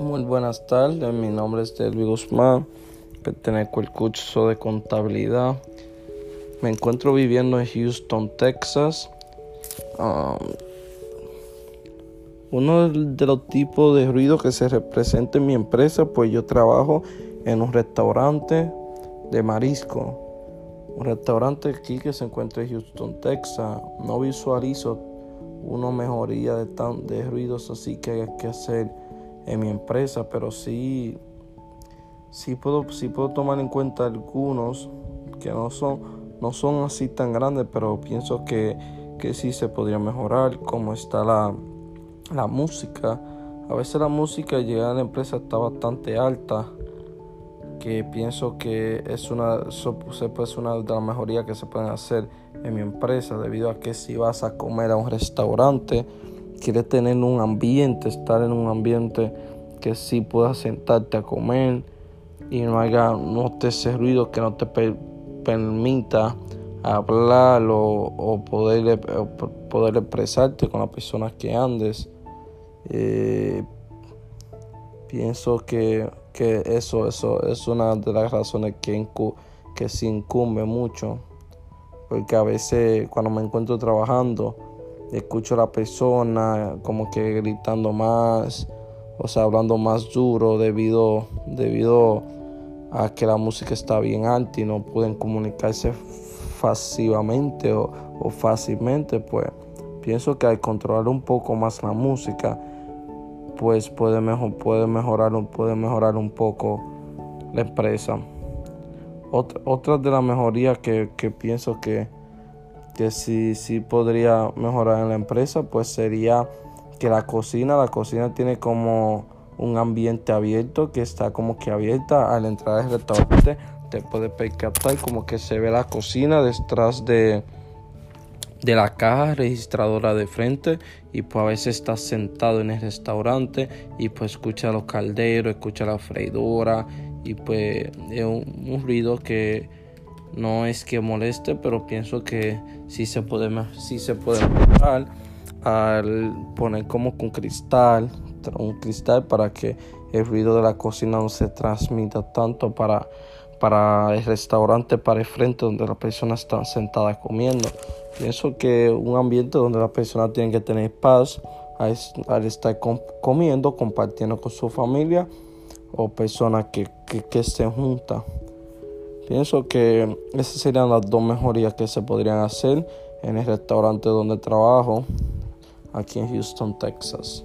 Muy buenas tardes, mi nombre es Delvi Guzmán, pertenezco al curso de contabilidad. Me encuentro viviendo en Houston, Texas. Um, uno de los tipos de ruido que se representa en mi empresa, pues yo trabajo en un restaurante de marisco. Un restaurante aquí que se encuentra en Houston, Texas. No visualizo una mejoría de, tan, de ruidos así que hay que hacer en mi empresa, pero sí, sí, puedo, sí puedo tomar en cuenta algunos que no son, no son así tan grandes, pero pienso que, que sí se podría mejorar, como está la, la música. A veces la música llega a la empresa está bastante alta, que pienso que es una, puede una de las mejorías que se pueden hacer en mi empresa, debido a que si vas a comer a un restaurante, quieres tener un ambiente, estar en un ambiente que sí puedas sentarte a comer y no haya no te ese ruido que no te permita hablar o, poder, poder expresarte con las personas que andes. Eh, pienso que, que, eso, eso es una de las razones que, que se incumbe mucho. Porque a veces cuando me encuentro trabajando, escucho a la persona como que gritando más, o sea, hablando más duro debido, debido a que la música está bien alta y no pueden comunicarse fácilmente o, fácilmente, pues pienso que al controlar un poco más la música, pues puede, mejor, puede, mejorar, puede mejorar un poco la empresa. Otra, otra de las mejorías que, que pienso que, que sí, sí podría mejorar en la empresa, pues sería que la cocina, la cocina tiene como un ambiente abierto que está como que abierta. Al entrar al restaurante te puede percatar como que se ve la cocina detrás de de la caja registradora de frente. Y pues a veces estás sentado en el restaurante y pues escucha los calderos, escucha la freidora. Y pues es un ruido que no es que moleste, pero pienso que sí se puede, sí se puede mejorar al poner como con cristal, un cristal para que el ruido de la cocina no se transmita tanto para, para el restaurante, para el frente donde las personas están sentadas comiendo. Pienso que un ambiente donde las personas tienen que tener paz al, estar comiendo, compartiendo con su familia o personas que, que, que estén juntas. Pienso que esas serían las dos mejorías que se podrían hacer en el restaurante donde trabajo aquí en Houston, Texas.